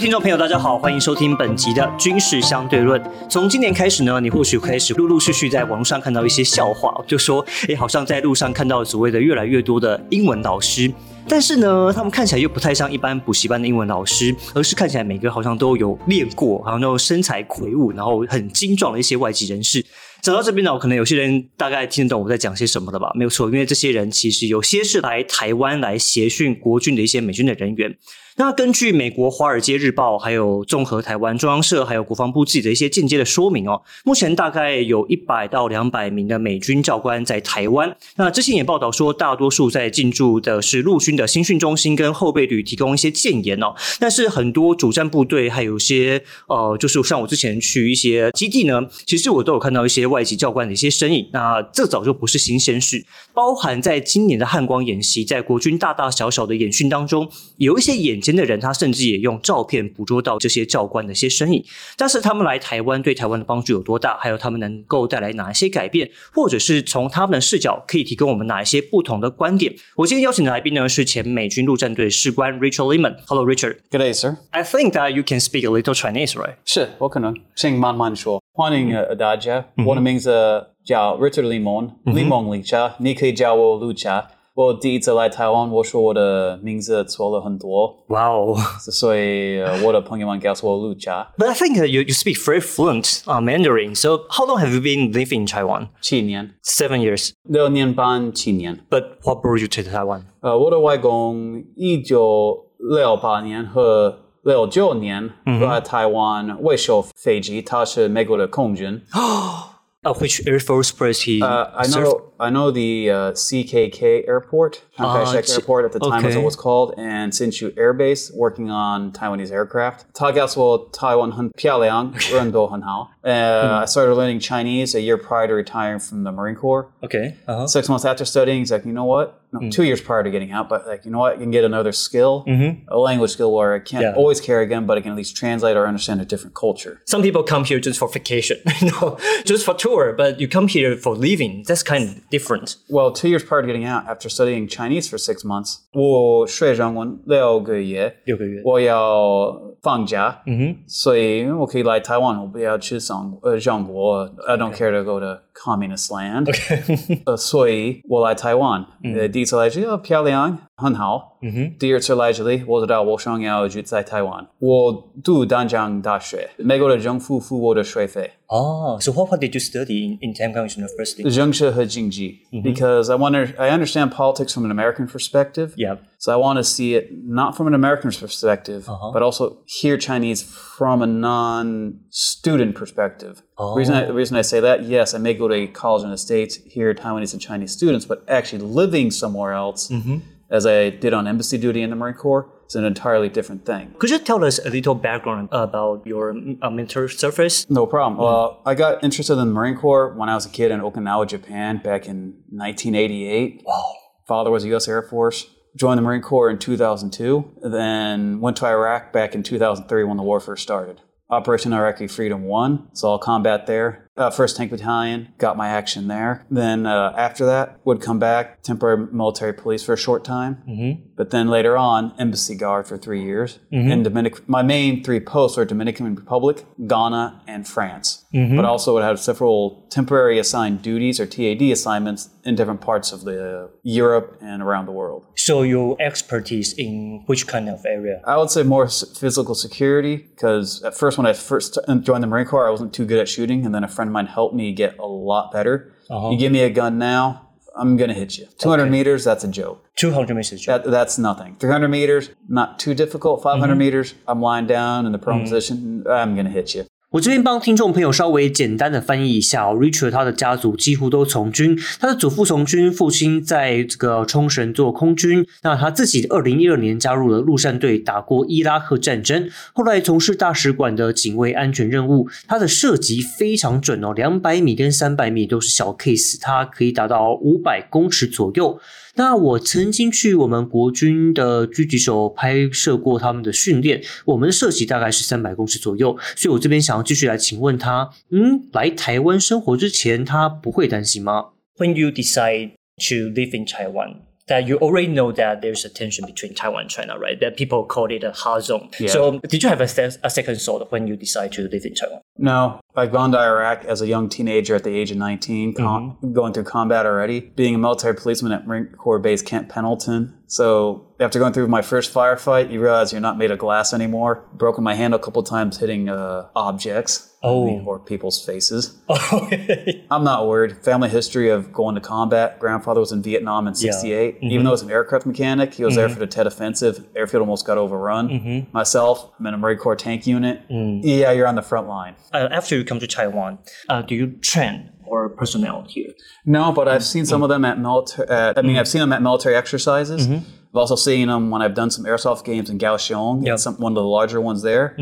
听众朋友，大家好，欢迎收听本集的军事相对论。从今年开始呢，你或许开始陆陆续续在网络上看到一些笑话，就说，哎，好像在路上看到所谓的越来越多的英文老师，但是呢，他们看起来又不太像一般补习班的英文老师，而是看起来每个好像都有练过，好像都身材魁梧，然后很精壮的一些外籍人士。讲到这边呢，可能有些人大概听得懂我在讲些什么了吧？没有错，因为这些人其实有些是来台湾来协训国军的一些美军的人员。那根据美国《华尔街日报》、还有综合台湾中央社、还有国防部自己的一些间接的说明哦，目前大概有一百到两百名的美军教官在台湾。那之前也报道说，大多数在进驻的是陆军的新训中心跟后备旅，提供一些建言哦。但是很多主战部队还有些呃，就是像我之前去一些基地呢，其实我都有看到一些外籍教官的一些身影。那这早就不是新鲜事，包含在今年的汉光演习，在国军大大小小的演训当中，有一些演眼尖的人，他甚至也用照片捕捉到这些教官的一些身影。但是他们来台湾对台湾的帮助有多大？还有他们能够带来哪一些改变？或者是从他们的视角可以提供我们哪一些不同的观点？我今天邀请的来宾呢是前美军陆战队士官 Richard Lehman。Hello Richard。Good day, sir. I think that you can speak a little Chinese, right? 是，我可能请慢慢说。欢迎呃大家，我的名字叫 Richard Limon，李蒙理查，你可以叫我陆查。我第一次来台湾，我说我的名字错了很多， Wow. 所以呃我的朋友们告诉我陆查。 But I think that you, you speak very fluent uh, Mandarin. So how long have you been living in Taiwan? 七年， Seven years. 六年半，七年。 But what brought you to Taiwan? 呃，我的外公一九六八年和六九年来台湾维修飞机，他是美国的空军。 Which Air Force Base he? Uh, I know. Served? I know the uh, CKS Airport, Chiang Kai-shek ah, Airport at the time okay. as it was called, and Hsinchu Air Base, working on Taiwanese aircraft. Tagaswo Taiwan Piaoyang Rendo Hanhao. I started learning Chinese a year prior to retiring from the Marine Corps. Okay. Uh-huh. Six months after studying, he's like, you know what? No, two years prior to getting out, but like, you know what? You can get another skill, a language skill where I can't Yeah. always carry again, but I can at least translate or understand a different culture. Some people come here just for vacation, you know, just for tour, but you come here for living. That's kind of different. Well, two years prior to getting out, after studying Chinese for six months, 我学中文六个月，六个月。我要放假，所以我可以来台湾，我不要去上呃中国。I don't care to go to communist land，呃，所以我来台湾，呃，第 detail age. Oh, Piao Liang, 很好。嗯哼。第二次来这里，我知道我想要住在台湾。我读淡江大学，美国的政府付我的学费。Oh, mm-hmm. ah, so what, what did you study in, in Tamkang University? Zhengshi mm-hmm. I want to, I I understand politics from an American perspective. Yeah. So I want to see it not from an American perspective, uh-huh. but also hear Chinese from a non-student perspective. Oh. Reason I, the reason I say that, yes, I may go to college in the States, hear Taiwanese and Chinese students, but actually living somewhere else, mm-hmm as I did on embassy duty in the Marine Corps, is an entirely different thing. Could you tell us a little background about your uh, military service? No problem. Well, I got interested in the Marine Corps when I was a kid in Okinawa, Japan, back in 1988. Wow. Father was a U.S. Air Force. Joined the Marine Corps in 2002. Then went to Iraq back in 2003 when the war first started. Operation Iraqi Freedom 1, saw combat there. Uh, first Tank Battalion, got my action there. Then uh, after that, would come back, temporary military police for a short time. Mm-hmm. But then later on, embassy guard for three years. Mm-hmm. In Dominic, my main three posts are Dominican Republic, Ghana, and France. Mm-hmm. But also would have several temporary assigned duties or TAD assignments in different parts of the uh, Europe and around the world. So your expertise in which kind of area? I would say more physical security because at first when I first joined the Marine Corps, I wasn't too good at shooting, and then a friend of mine helped me get a lot better. Uh-huh. You give me a gun now, I'm gonna hit you. 200 meters, that's a joke. 200 meters. That, that's nothing. 300 meters, not too difficult. 500 mm-hmm. meters, I'm lying down in the prone mm-hmm. position, I'm gonna hit you. 我这边帮听众朋友稍微简单的翻译一下、哦、，Richard 他的家族几乎都从军，他的祖父从军，父亲在这个冲绳做空军，那他自己二零一二年加入了陆战队，打过伊拉克战争，后来从事大使馆的警卫安全任务，他的射击非常准哦，两百米跟三百米都是小 case，他可以达到五百公尺左右。那我曾经去我们国军的狙击手拍摄过他们的训练，我们的射击大概是三百公尺左右，所以我这边想要继续来请问他，嗯，来台湾生活之前，他不会担心吗？When you decide to live in Taiwan, that you already know that there's a tension between Taiwan and China, right? That people call it a hard zone. Yeah. So did you have a second thought when you decide to live in Taiwan? No, I've gone to Iraq as a young teenager at the age of 19, com- going through combat already, being a military policeman at Marine Corps Base Camp Pendleton. So after going through my first firefight, you realize you're not made of glass anymore. Broken my hand a couple times hitting uh, objects Oh. Or people's faces. I'm not worried. Family history of going to combat. Grandfather was in Vietnam in '68. Mm-hmm. Even though he was an aircraft mechanic, he was there mm-hmm. for the Tet Offensive. Airfield almost got overrun. Mm-hmm. Myself, I'm in a Marine Corps tank unit. Mm. Yeah, you're on the front line. uh, after you come to Taiwan, uh, do you train or personnel here? No, but I've seen some of them at military. At, I mean, I've seen them at military exercises. I've also seen them when I've done some airsoft games in Kaohsiung, Yep. some one of the larger ones there.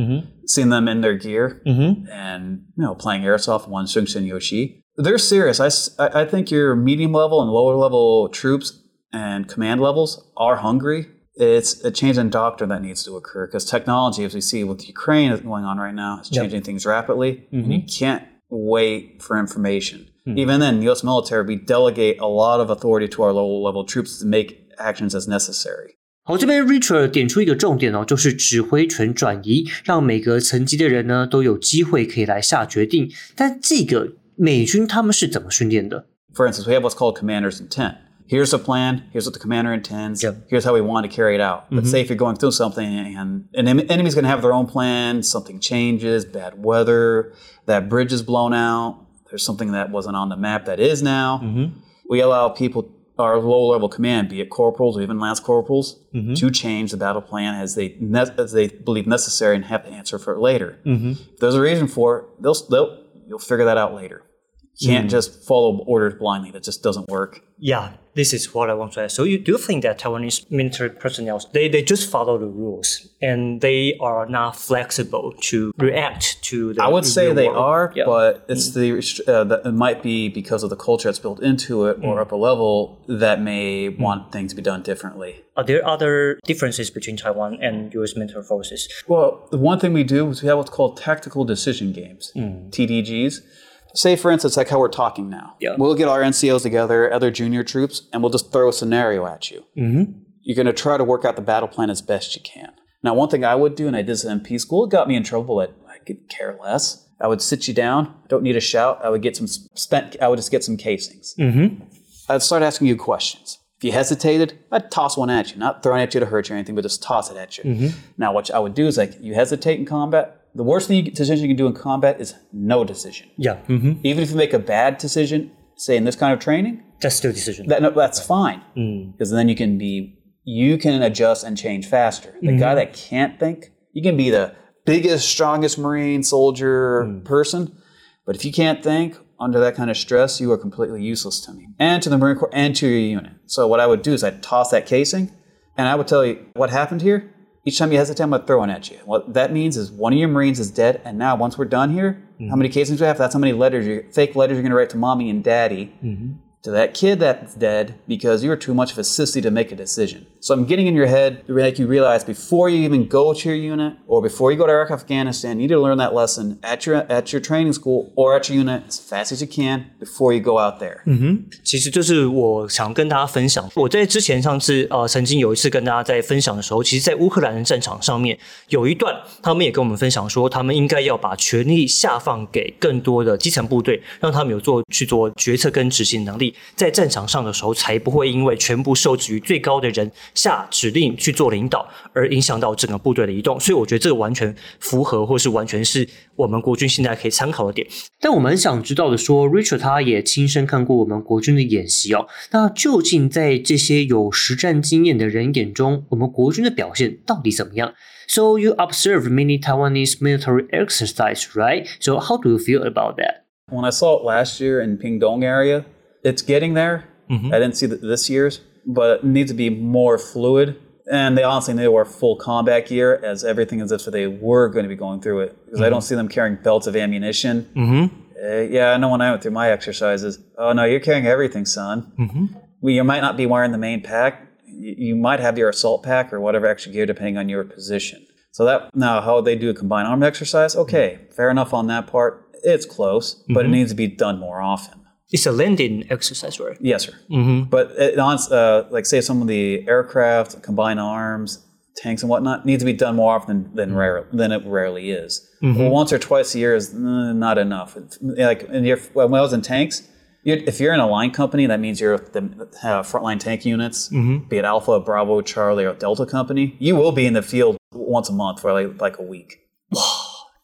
Seen them in their gear mm-hmm. and you know playing airsoft. One Sungshin Yoshi. They're serious. I, I think your medium level and lower level troops and command levels are hungry. It's a change in doctrine that needs to occur because technology, as we see with Ukraine is going on right now, is Yep. changing things rapidly, and you can't wait for information. Mm-hmm. Even then, the U.S. military, we delegate a lot of authority to our lower level troops to make actions as necessary. 好，这边 Richard 点出一个重点哦，就是指挥权转移，让每个层级的人呢都有机会可以来下决定。但这个美军他们是怎么训练的？ For instance, we have what's called commander's intent. Here's the plan. Here's what the commander intends. Yep. Here's how we want to carry it out. But say if you're going through something and an em- enemy's going to have their own plan, something changes, bad weather, that bridge is blown out, there's something that wasn't on the map that is now. We allow people, our low level command, be it corporals or even lance corporals, mm-hmm. to change the battle plan as they ne- as they believe necessary and have to answer for it later. Mm-hmm. If there's a reason for it, they'll, they'll you'll figure that out later. You can't mm-hmm. just follow orders blindly. That just doesn't work. Yeah, this is what I want to ask. So you do think that Taiwanese military personnel they, they just follow the rules and they are not flexible to react to the I would say they world? are, Yeah. but it's mm. the uh, that it might be because of the culture that's built into it or mm. upper level that may mm. want things to be done differently. Are there other differences between Taiwan and U.S. military forces? Well, the one thing we do is we have what's called tactical decision games, TDGs. Say, for instance, like how we're talking now. Yeah. We'll get our NCOs together, other junior troops, and we'll just throw a scenario at you. Mm-hmm. You're going to try to work out the battle plan as best you can. Now, one thing I would do, and I did this in MP school, it got me in trouble, but I could care less. I would sit you down. Don't need a shout. I would get some spent. I would just get some casings. Mm-hmm. I'd start asking you questions. If you hesitated, I'd toss one at you, not throwing at you to hurt you or anything, but just toss it at you. Now, what I would do is like, you hesitate in combat. The worst thing you, decision you can do in combat is no decision. Yeah, mm-hmm. Even if you make a bad decision, say in this kind of training, that's still decision. that no, that's fine because then you can be you can adjust and change faster. The guy that can't think, you can be the biggest, strongest Marine soldier person, but if you can't think under that kind of stress, you are completely useless to me and to the Marine Corps and to your unit. So what I would do is I'd toss that casing, and I would tell you what happened here. Each time you hesitate, I'm going to throw one at you. What that means is one of your Marines is dead, and now once we're done here, how mm-hmm. many casings we have? That's how many letters, you fake letters you're going to write to mommy and daddy mm-hmm. to that kid that's dead because you were too much of a sissy to make a decision. So I'm getting in your head to make you realize before you even go to your unit or before you go to Iraq, Afghanistan, you need to learn that lesson at your at your training school or at your unit as fast as you can before you go out there. 其实就是我想跟大家分享，我在之前上次呃曾经有一次跟大家在分享的时候，其实，在乌克兰的战场上面有一段，他们也跟我们分享说，他们应该要把权力下放给更多的基层部队，让他们有做去做决策跟执行能力，在战场上的时候，才不会因为全部受制于最高的人下指令去做领导，而影响到整个部队的移动。所以我觉得这个完全符合，或是完全是我们国军现在可以参考的点。但我们很想知道的说，Richard 他也亲身看过我们国军的演习哦。那究竟在这些有实战经验的人眼中，我们国军的表现到底怎么样？So you observed many Taiwanese military exercise, right? So how do you feel about that? When I saw it last year in Pingdong area, it's getting there. I didn't see that this year's, but it needs to be more fluid. And they honestly they wear full combat gear as everything as if they were going to be going through it because I don't mm-hmm. see them carrying belts of ammunition. Uh, yeah, I know when I went through my exercises. Oh no, you're carrying everything, son. Mm-hmm. Well, you might not be wearing the main pack. You, you might have your assault pack or whatever extra gear depending on your position. So that now how they do a combined arm exercise? Okay, fair enough on that part. It's close, but it needs to be done more often. It's a landing exercise, right? Yes, sir. Mm-hmm. But it, uh, like say some of the aircraft, combined arms, tanks and whatnot needs to be done more often than rare than it rarely is. Well, once or twice a year is uh, not enough. Like in your, when I was in tanks, you're, if you're in a line company, that means you're the uh, frontline tank units, be it Alpha, Bravo, Charlie, or Delta company. You will be in the field once a month for like, like a week.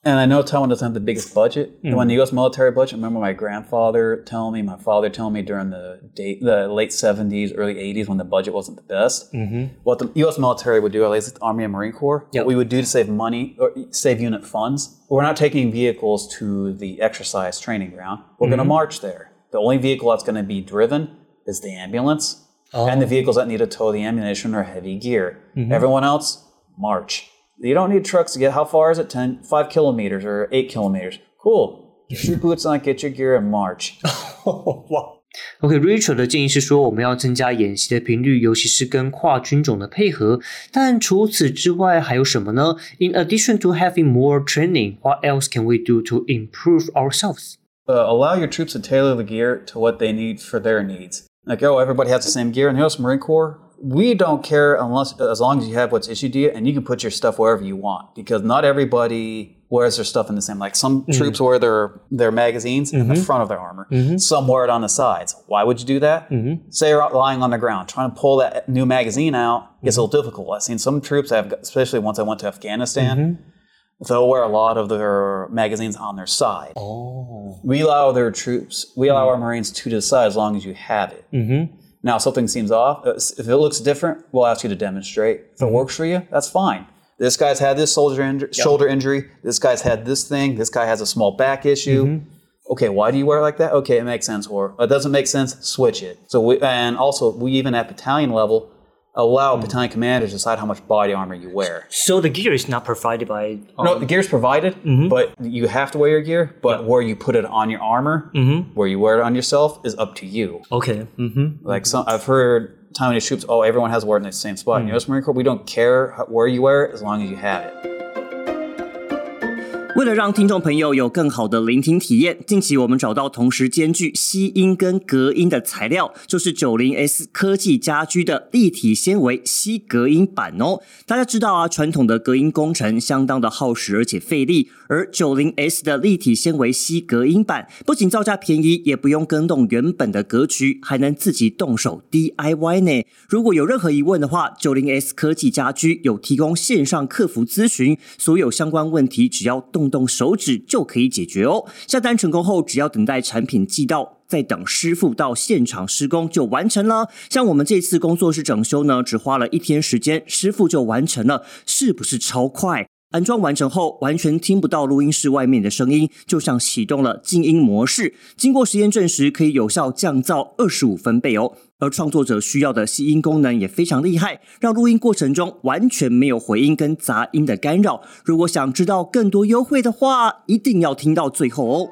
And I know Taiwan doesn't have the biggest budget. And when mm-hmm. the U.S. military budget, I remember my grandfather telling me, my father telling me during the date, the late '70s, early '80s, when the budget wasn't the best, mm-hmm. what the U.S. military would do, at least the Army and Marine Corps, Yep. what we would do to save money or save unit funds. We're not taking vehicles to the exercise training ground. We're going to mm-hmm. march there. The only vehicle that's going to be driven is the ambulance, oh. and the vehicles that need to tow the ammunition or heavy gear. Everyone else, march. You don't need trucks to get. How far is it? 10, 5 kilometers or 8 kilometers. Cool. Get your boots on, get your gear, and march. 哇。OK，Rachel 的建议是说，我们要增加演习的频率，尤其是跟跨军种的配合。但除此之外，还有什么呢？In addition to having more training, what else can we do to improve ourselves? Uh, allow your troops to tailor the gear to what they need for their needs. Like, oh, everybody has the same gear in the U.S. Marine Corps. We don't care unless, as long as you have what's issued to you, and you can put your stuff wherever you want. Because not everybody wears their stuff in the same. Like some mm-hmm. troops wear their their magazines in the mm-hmm. front of their armor. Mm-hmm. Some wear it on the sides. Why would you do that? Say you're lying on the ground, trying to pull that new magazine out is a little difficult. I've seen some troops have, especially once I went to Afghanistan. They'll wear a lot of their magazines on their side. Oh. We allow their troops, we allow our Marines to decide as long as you have it. Mm-hmm. Now, if something seems off. uh, If it looks different, we'll ask you to demonstrate. If it works for you, that's fine. This guy's had this shoulder, injury, shoulder injury. This guy's had this thing. This guy has a small back issue. Okay, why do you wear it like that? Okay, it makes sense. Or it doesn't make sense. Switch it. So we, and also we even at battalion level allow hmm. battalion commanders to decide how much body armor you wear. So the gear is not provided by. No, um, the gear is provided, mm-hmm. but you have to wear your gear. But where you put it on your armor, mm-hmm. where you wear it on yourself, is up to you. OK，嗯哼，Like mm-hmm. some, I've heard Taiwanese troops, oh, everyone has to wear it in the same spot. In mm. U.S. Marine Corps, we don't care where you wear it as long as you have it. 为了让听众朋友有更好的聆听体验，近期我们找到同时兼具吸音跟隔音的材料，就是九零 S 科技家居的立体纤维吸隔音板哦。大家知道啊，传统的隔音工程相当的耗时而且费力，而九零 S 的立体纤维吸隔音板不仅造价便宜，也不用更动原本的格局，还能自己动手 DIY 呢。如果有任何疑问的话，九零 S 科技家居有提供线上客服咨询，所有相关问题只要动动手指就可以解决哦。下单成功后，只要等待产品寄到。再等师傅到现场施工就完成了。像我们这次工作室整修呢，只花了一天时间，师傅就完成了，是不是超快？安装完成后，完全听不到录音室外面的声音，就像启动了静音模式。经过实验证实，可以有效降噪二十五分贝哦。而创作者需要的吸音功能也非常厉害，让录音过程中完全没有回音跟杂音的干扰。如果想知道更多优惠的话，一定要听到最后哦。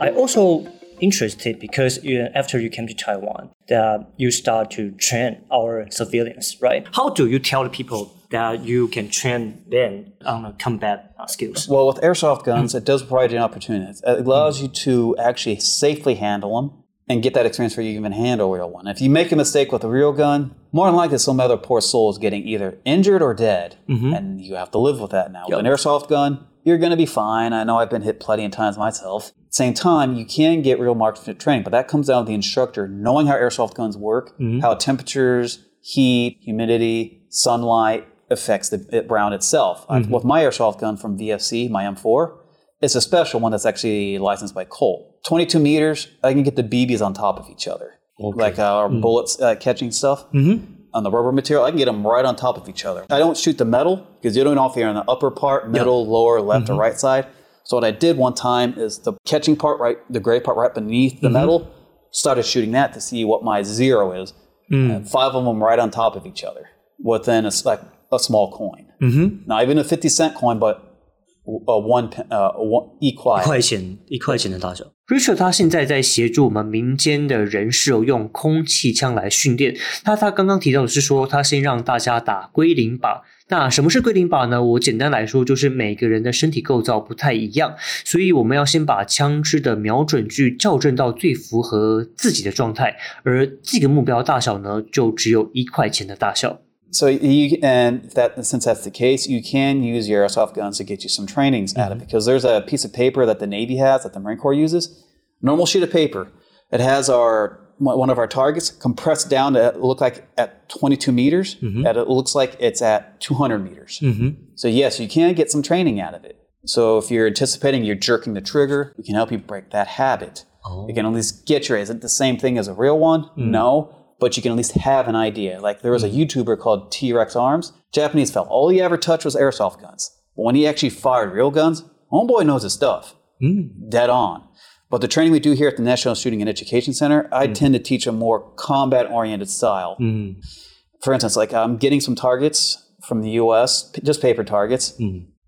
I also interested because you, after you came to Taiwan, that you start to train our civilians, right? How do you tell the people that you can train them on the combat skills? Well, with airsoft guns, it does provide you an opportunity. It allows you to actually safely handle them and get that experience where you can even handle a real one. If you make a mistake with a real gun, more than likely some other poor soul is getting either injured or dead, mm-hmm. and you have to live with that now. With an airsoft gun, you're going to be fine. I know I've been hit plenty of times myself. Same time, you can get real marksmanship training, but that comes down to the instructor knowing how airsoft guns work, mm-hmm. how temperatures, heat, humidity, sunlight affects the round itself. I- mm-hmm. With my airsoft gun from VFC, my M4, it's a special one that's actually licensed by Colt. 22 meters, I can get the BBs on top of each other. Like uh, our bullets uh, catching stuff mm-hmm. on the rubber material, I can get them right on top of each other. I don't shoot the metal because you don't know if you're on the upper part, middle, lower, left, or right side. So what I did one time is the catching part right, the gray part right beneath the metal, started shooting that to see what my zero is. Mm. And five of them right on top of each other within a, like a small coin. Mm-hmm. Not even a 50 cent coin, but a one, uh, one, equal. 一块钱，一块钱的大小。Richard 他现在在协助我们民间的人士哦，用空气枪来训练。那他刚刚提到的是说，他先让大家打归零靶。那什么是归零靶呢？我简单来说，就是每个人的身体构造不太一样，所以我们要先把枪支的瞄准距校正到最符合自己的状态，而这个目标大小呢，就只有一块钱的大小。So you and that since that's the case, you can use your airsoft guns to get you some trainings out of it mm-hmm. because there's a piece of paper that the Navy has that the Marine Corps uses. Normal sheet of paper. It has our one of our targets compressed down to look like at 22 meters. Mm-hmm. And it looks like it's at 200 meters. Mm-hmm. So yes, you can get some training out of it. So if you're anticipating you're jerking the trigger, we can help you break that habit. Oh. You can at least get your. Is it the same thing as a real one? Mm. No but you can at least have an idea. Like there was a hmm. YouTuber called T Rex Arms, Japanese fella. All he ever touched was airsoft guns. But when he actually fired real guns, homeboy knows his stuff. Hmm. Dead on. But the training we do here at the National Shooting and Education Center, I hmm. tend to teach a more combat oriented style. For instance, like I'm getting some targets from the US, just paper targets.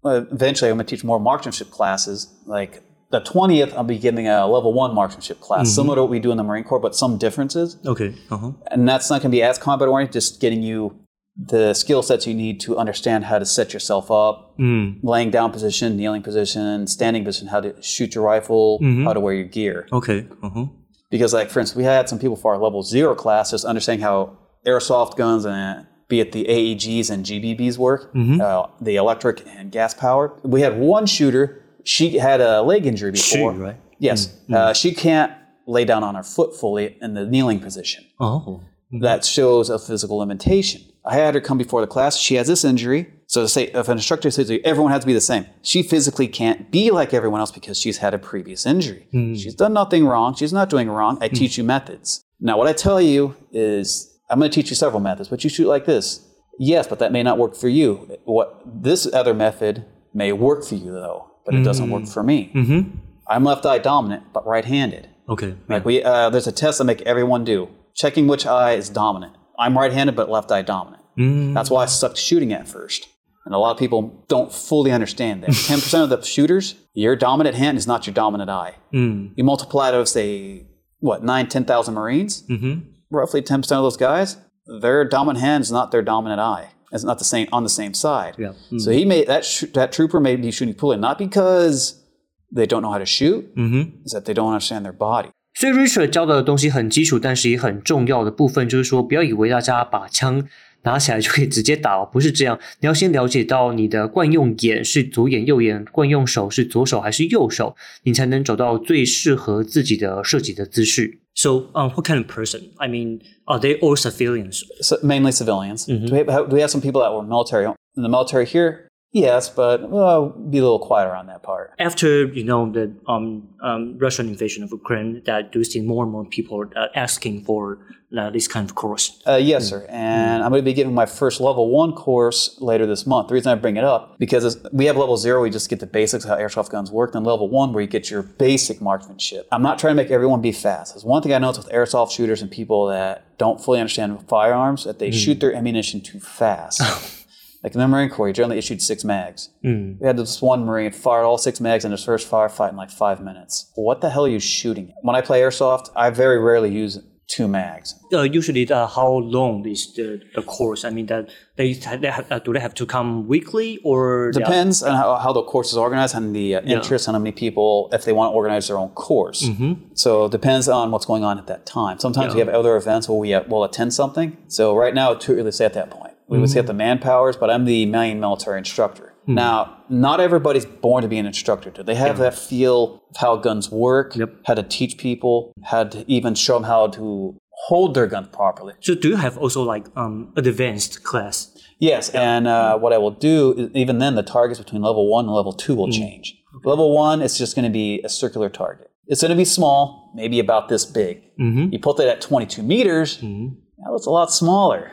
Uh, Eventually, I'm going to teach more marksmanship classes. Like the 20th, I'll be giving a level one marksmanship class, mm-hmm. similar to what we do in the Marine Corps, but some differences. Okay. Uh-huh. And that's not going to be as combat oriented, just getting you the skill sets you need to understand how to set yourself up, mm. laying down position, kneeling position, standing position, how to shoot your rifle, mm-hmm. how to wear your gear. Okay. Uh-huh. Because, like, for instance, we had some people for our level zero class just understanding how airsoft guns and be it the AEGs and GBBs work, mm-hmm. uh, the electric and gas power. We had one shooter she had a leg injury before. She, right? Yes. Mm, mm. Uh, she can't lay down on her foot fully in the kneeling position Oh. Mm-hmm. That shows a physical limitation. I had her come before the class. She has this injury. So to say, if an instructor says everyone has to be the same, she physically can't be like everyone else because she's had a previous injury. Mm. She's done nothing wrong. She's not doing wrong. I teach you methods. Now, what I tell you is, I'm going to teach you several methods, but you shoot like this. Yes, but that may not work for you. What this other method may work for you though, but it doesn't work mm. for me. Mm-hmm. I'm left eye dominant, but right-handed. OK，Like we, uh, there's a test I make everyone do, checking which eye is dominant. I'm right-handed, but left eye dominant. Mm. That's why I sucked shooting at first, and a lot of people don't fully understand that. Ten percent of the shooters, your dominant hand is not your dominant eye. Mm. You multiply those, say, what nine, nine, ten thousand Marines, mm-hmm. roughly ten percent of those guys, their dominant hand is not their dominant eye. It's not the same on the same side. Yeah. So he made that sh- that trooper may be shooting poorly, not because they don't know how to shoot, is that they don't understand their body. 所以 Richard 教的东西很基础，但是也很重要的部分，就是说不要以为大家把枪 拿起来就可以直接打哦，不是这样。你要先了解到你的惯用眼是左眼、右眼，惯用手是左手还是右手，你才能找到最适合自己的射击的姿势。So, um, what kind of person? I mean, are they all civilians? So mainly civilians. Do, we have, do we have some people that were military in the military here? Yes, but well, be a little quieter on that part. After you know the um, um, Russian invasion of Ukraine, that do see more and more people uh, asking for uh, this kind of course. Uh, yes, sir. And I'm going to be giving my first level one course later this month. The reason I bring it up because we have level zero, we just get the basics how airsoft guns work. Then level one, where you get your basic marksmanship. I'm not trying to make everyone be fast. There's one thing I notice with airsoft shooters and people that don't fully understand firearms that they shoot their ammunition too fast. Like in the Marine Corps, you generally issued six mags. We had this one Marine fired all six mags in his first firefight in like five minutes. What the hell are you shooting? at? When I play airsoft, I very rarely use two mags. Uh, usually, uh, how long is the, the course? I mean, that they, they have, uh, do they have to come weekly or Depends on how, how the course is organized and the uh, interest and how many people, if they want to organize their own course. So it depends on what's going on at that time. Sometimes we have other events where we uh, will attend something. So right now, it's too early to say at that point. We would mm-hmm. say at the manpowers, but I'm the main military instructor. Mm-hmm. Now, not everybody's born to be an instructor. Do they have that feel of how guns work, how to teach people, how to even show them how to hold their gun properly? So, do you have also like um advanced class? Yes, and uh, what I will do is even then the targets between level one and level two will mm-hmm. change. Level one, it's just going to be a circular target. It's going to be small, maybe about this big. You put that at 22 meters, now it's a lot smaller.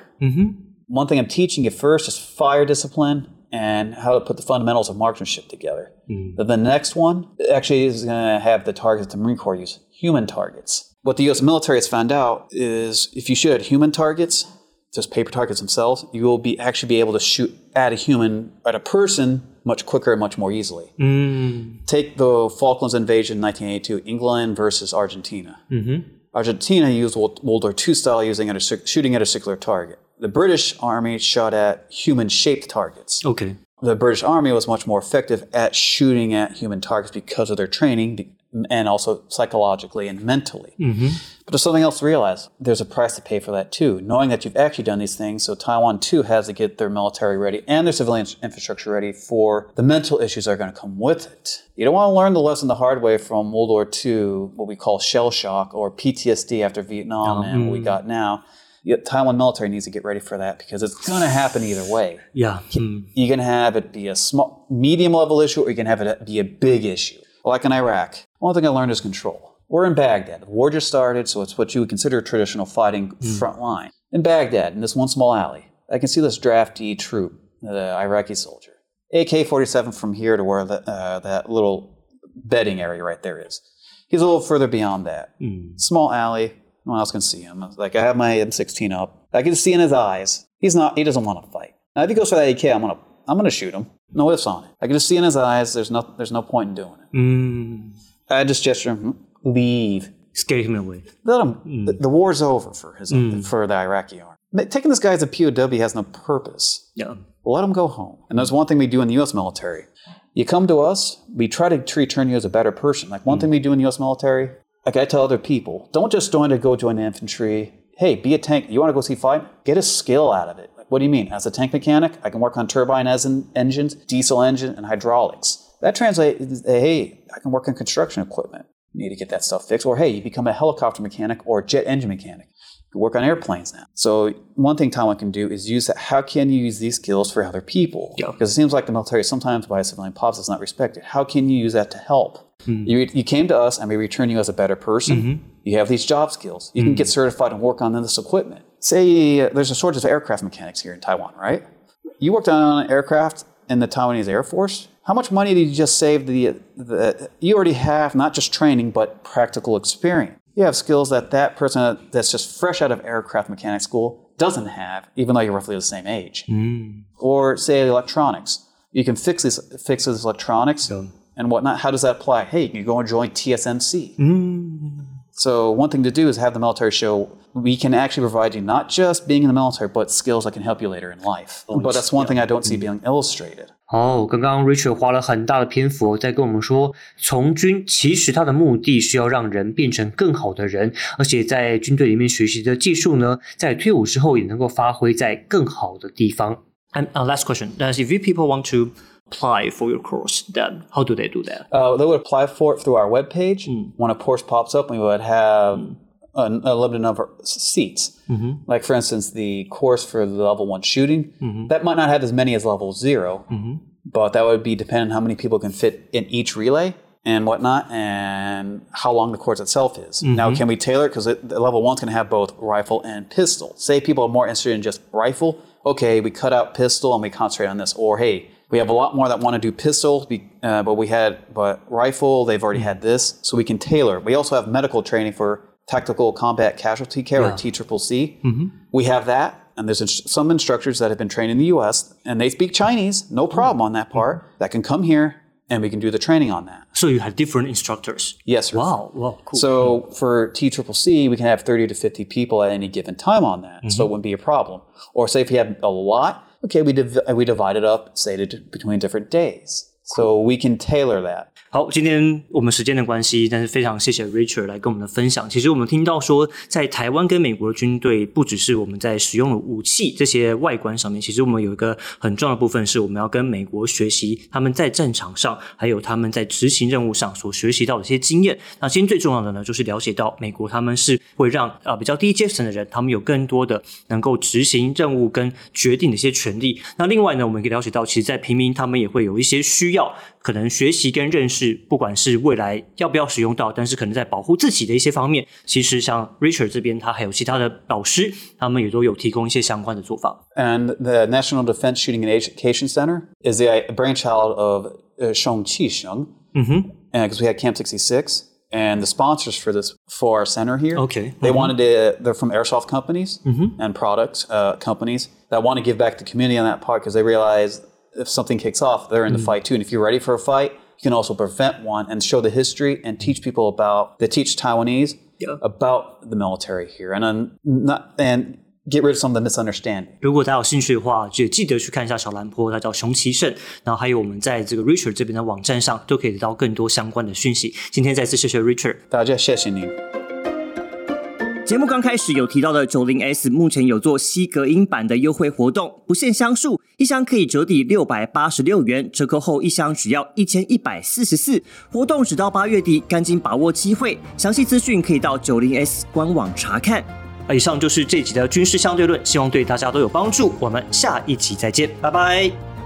One thing I'm teaching you first is fire discipline and how to put the fundamentals of marksmanship together. Mm-hmm. Then the next one actually is going to have the targets the Marine Corps use, human targets. What the U.S. military has found out is if you shoot at human targets, just paper targets themselves, you will be actually be able to shoot at a human, at a person much quicker and much more easily. 嗯 Take the Falklands invasion in 1982, England versus Argentina. Mm-hmm. Argentina used World World War II style using at a, shooting at a circular target. The British Army shot at human-shaped targets.，OK，The British Army was much more effective at shooting at human targets because of their training and also psychologically and mentally. Mm-hmm. But there's something else to realize. There's a price to pay for that too. Knowing that you've actually done these things, so Taiwan too has to get their military ready and their civilian infrastructure ready for the mental issues that are going to come with it. You don't want to learn the lesson the hard way from World War II, what we call shell shock or PTSD after Vietnam and what we mm. got now. Yet Taiwan military needs to get ready for that because it's going to happen either way. 呀，嗯 hmm. You can have it be a small, medium level issue, or you can have it be a big issue. Like in Iraq, one thing I learned is control. We're in Baghdad. The war just started, so it's what you would consider a traditional fighting hmm. front line. In Baghdad, in this one small alley, I can see this drafty troop, the Iraqi soldier. AK 47 from here to where the, uh, that little bedding area right there is. He's a little further beyond that. Hmm. Small alley. No one else can see him. Like I have my M16 up. I can see in his eyes. He's not. He doesn't want to fight. Now, if he goes for that AK, I'm gonna. I'm gonna shoot him. No ifs on it. I can just see in his eyes. There's no. There's no point in doing it. Mm. I just gesture hmm, him. Leave.，scare him away。Let him. The, the war's over for his mm. for the Iraqi army. Taking this guy as a POW has no purpose. 呀，Let him go home. And there's one thing we do in the U.S. military. You come to us, we try to treat, turn you as a better person. Like one thing we do in the U.S. military, like I tell other people, don't just join to go join the infantry. Hey, be a tank. You want to go see fight? Get a skill out of it. Like, what do you mean? As a tank mechanic, I can work on turbine as in engines, diesel engine, and hydraulics. That translates, hey, I can work on construction equipment. You need to get that stuff fixed. Or hey, you become a helicopter mechanic or a jet engine mechanic. You can work on airplanes now. So one thing Taiwan can do is use that. How can you use these skills for other people? Yeah. Because it seems like the military sometimes by a civilian pops is not respected. How can you use that to help? Hmm. You, you came to us and we return you as a better person. Mm-hmm. You have these job skills. You can hmm. get certified and work on this equipment. Say uh, there's a shortage of aircraft mechanics here in Taiwan, right? You worked on an aircraft in the Taiwanese Air Force. How much money did you just save? The, the you already have not just training but practical experience. You have skills that that person that's just fresh out of aircraft mechanic school doesn't have, even though you're roughly the same age. Hmm. Or say electronics, you can fix these fix these electronics and whatnot. How does that apply? Hey, you can go and join TSMC. So one thing to do is have the military show we can actually provide you not just being in the military, but skills that can help you later in life. But that's one thing I don't see being illustrated. 哦，刚刚 Richard 花了很大的篇幅在跟我们说，从军其实它的目的是要让人变成更好的人，而且在军队里面学习的技术呢，在退伍之后也能够发挥在更好的地方。And uh, last question: Does if you people want to apply for your course, then how do they do that? Uh, they would apply for it through our webpage. Hmm. When a course pops up, we would have a, a limited number of seats. Mm-hmm. Like, for instance, the course for the level one shooting, mm-hmm. that might not have as many as level 0 mm-hmm. but that would be dependent on how many people can fit in each relay and whatnot, and how long the course itself is. Now, can we tailor it? Because level one's going to have both rifle and pistol. Say people are more interested in just rifle. Okay, we cut out pistol and we concentrate on this. Or hey, we have a lot more that want to do pistol, uh, but we had but rifle. They've already had this, so we can tailor. We also have medical training for tactical combat casualty care or T Triple C. Mm-hmm. We have that, and there's ins- some instructors that have been trained in the U.S. and they speak Chinese, no mm-hmm. problem on that part. Mm-hmm. That can come here and we can do the training on that. So you have different instructors. Yes, sir. Wow, wow, cool. So for T Triple C, we can have 30 to 50 people at any given time on that. So it wouldn't be a problem. Or say if you have a lot, okay, we, div- we divide it up, say, to, between different days. So we can tailor that. 好，今天我们时间的关系，但是非常谢谢 Richard 来跟我们的分享。其实我们听到说，在台湾跟美国的军队，不只是我们在使用的武器这些外观上面，其实我们有一个很重要的部分，是我们要跟美国学习他们在战场上，还有他们在执行任务上所学习到的一些经验。那今天最重要的呢，就是了解到美国他们是会让呃比较低阶层的人，他们有更多的能够执行任务跟决定的一些权利。那另外呢，我们可以了解到，其实，在平民他们也会有一些需要，可能学习跟认识，不管是未来要不要使用到，但是可能在保护自己的一些方面，其实像 Richard 这边，他还有其他的导师，他们也都有提供一些相关的做法。 And the National Defense Shooting and Education Center is the uh, brainchild of uh, Shong Chi Sheng. Mm-hmm. Because we had Camp 66. And the sponsors for this, for our center here, Okay. they wanted to, they're from airsoft companies and product uh, companies that want to give back to the community on that part because they realize if something kicks off, they're in the fight too. And if you're ready for a fight, you can also prevent one and show the history and teach people about. They teach Taiwanese Yeah. about the military here, and then not and get rid of some of the misunderstanding. 如果大家有兴趣的话，就记得去看一下小兰坡，他叫熊奇胜。然后还有我们在这个 Richard 这边的网站上都可以得到更多相关的讯息。今天再次谢谢 Richard。大家谢谢您。 节目刚开始有提到的九零 S 目前有做吸隔音版的优惠活动，不限箱数，一箱可以折抵六百八十六元，折扣后一箱只要一千一百四十四。活动只到八月底，赶紧把握机会。详细资讯可以到九零 S 官网查看。以上就是这集的军事相对论，希望对大家都有帮助。我们下一集再见，拜拜。